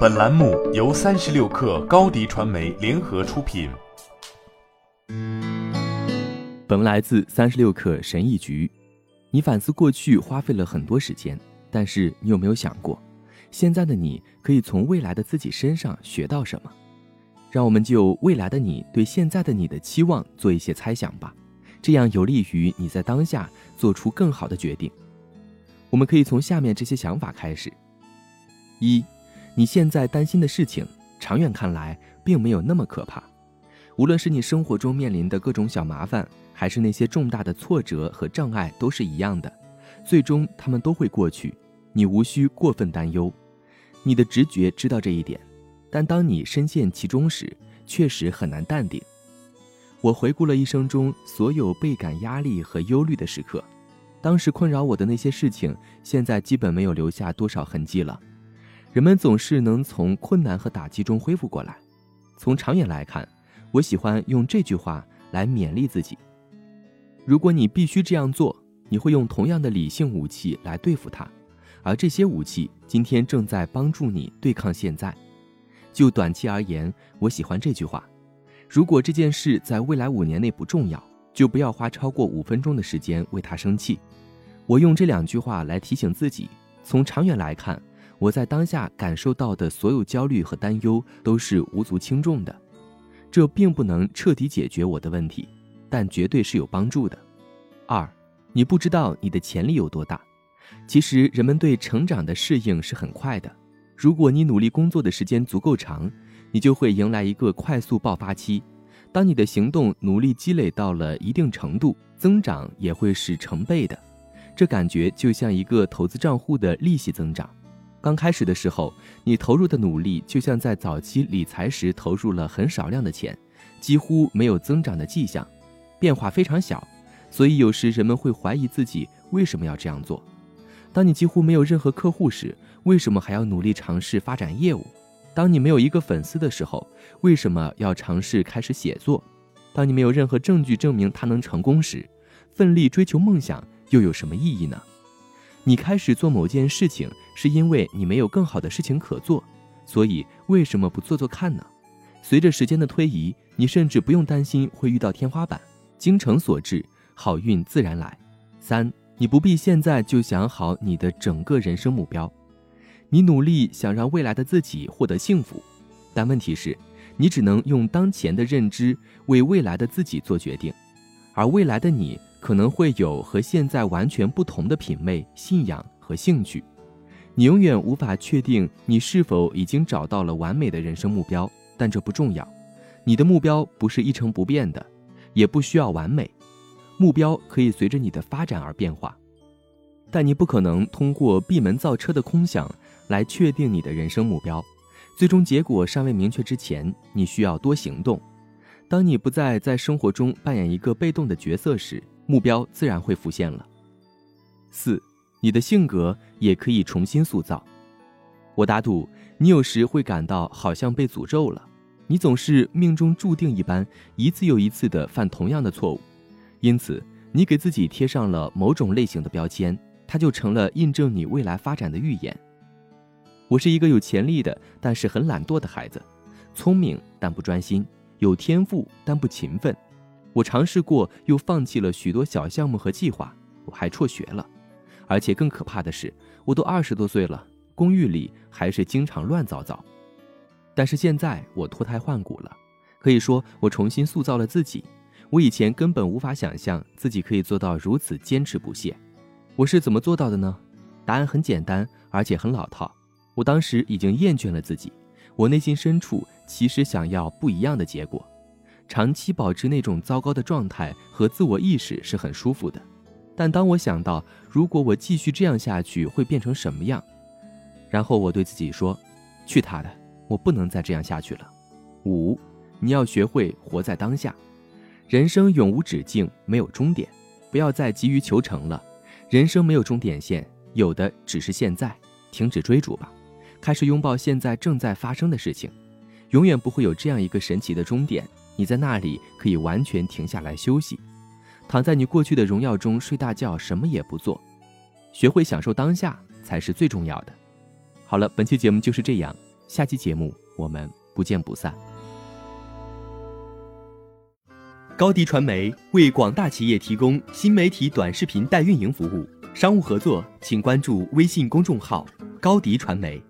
本栏目由三十六氪高低传媒联合出品。本文来自三十六氪神译局。你反思过去花费了很多时间，但是你有没有想过，现在的你可以从未来的自己身上学到什么？让我们就未来的你对现在的你的期望做一些猜想吧，这样有利于你在当下做出更好的决定。我们可以从下面这些想法开始：一，你现在担心的事情，长远看来并没有那么可怕。无论是你生活中面临的各种小麻烦，还是那些重大的挫折和障碍，都是一样的，最终他们都会过去。你无需过分担忧，你的直觉知道这一点。但当你深陷其中时，确实很难淡定。我回顾了一生中所有倍感压力和忧虑的时刻。当时困扰我的那些事情，现在基本没有留下多少痕迹了。人们总是能从困难和打击中恢复过来。从长远来看，我喜欢用这句话来勉励自己：如果你必须这样做，你会用同样的理性武器来对付它，而这些武器今天正在帮助你对抗现在。就短期而言，我喜欢这句话：如果这件事在未来五年内不重要，就不要花超过五分钟的时间为它生气。我用这两句话来提醒自己：从长远来看，我在当下感受到的所有焦虑和担忧都是无足轻重的。这并不能彻底解决我的问题，但绝对是有帮助的。二，你不知道你的潜力有多大。其实，人们对成长的适应是很快的。如果你努力工作的时间足够长，你就会迎来一个快速爆发期。当你的行动努力积累到了一定程度，增长也会是成倍的。这感觉就像一个投资账户的利息增长。刚开始的时候，你投入的努力就像在早期理财时投入了很少量的钱，几乎没有增长的迹象，变化非常小。所以有时人们会怀疑自己为什么要这样做。当你几乎没有任何客户时，为什么还要努力尝试发展业务？当你没有一个粉丝的时候，为什么要尝试开始写作？当你没有任何证据证明它能成功时，奋力追求梦想又有什么意义呢？你开始做某件事情，是因为你没有更好的事情可做，所以为什么不做做看呢？随着时间的推移，你甚至不用担心会遇到天花板，精诚所至，好运自然来。三，你不必现在就想好你的整个人生目标。你努力想让未来的自己获得幸福，但问题是，你只能用当前的认知为未来的自己做决定，而未来的你可能会有和现在完全不同的品味、信仰和兴趣。你永远无法确定你是否已经找到了完美的人生目标，但这不重要。你的目标不是一成不变的，也不需要完美。目标可以随着你的发展而变化，但你不可能通过闭门造车的空想。来确定你的人生目标，最终结果尚未明确之前，你需要多行动。当你不再在生活中扮演一个被动的角色时，目标自然会浮现了。四，你的性格也可以重新塑造。我打赌，你有时会感到好像被诅咒了，你总是命中注定一般，一次又一次地犯同样的错误，因此你给自己贴上了某种类型的标签，它就成了印证你未来发展的预言。我是一个有潜力的，但是很懒惰的孩子，聪明但不专心，有天赋但不勤奋。我尝试过，又放弃了许多小项目和计划，我还辍学了。而且更可怕的是，我都二十多岁了，公寓里还是经常乱糟糟。但是现在我脱胎换骨了，可以说我重新塑造了自己。我以前根本无法想象自己可以做到如此坚持不懈。我是怎么做到的呢？答案很简单，而且很老套。我当时已经厌倦了自己，我内心深处其实想要不一样的结果。长期保持那种糟糕的状态和自我意识是很舒服的，但当我想到如果我继续这样下去会变成什么样，然后我对自己说：“去他的，我不能再这样下去了。”五，你要学会活在当下，人生永无止境，没有终点，不要再急于求成了。人生没有终点线，有的只是现在。停止追逐吧。开始拥抱现在正在发生的事情，永远不会有这样一个神奇的终点。你在那里可以完全停下来休息。躺在你过去的荣耀中睡大觉什么也不做。学会享受当下才是最重要的。好了本期节目就是这样下期节目我们不见不散。高迪传媒为广大企业提供新媒体短视频代运营服务商务合作请关注微信公众号高迪传媒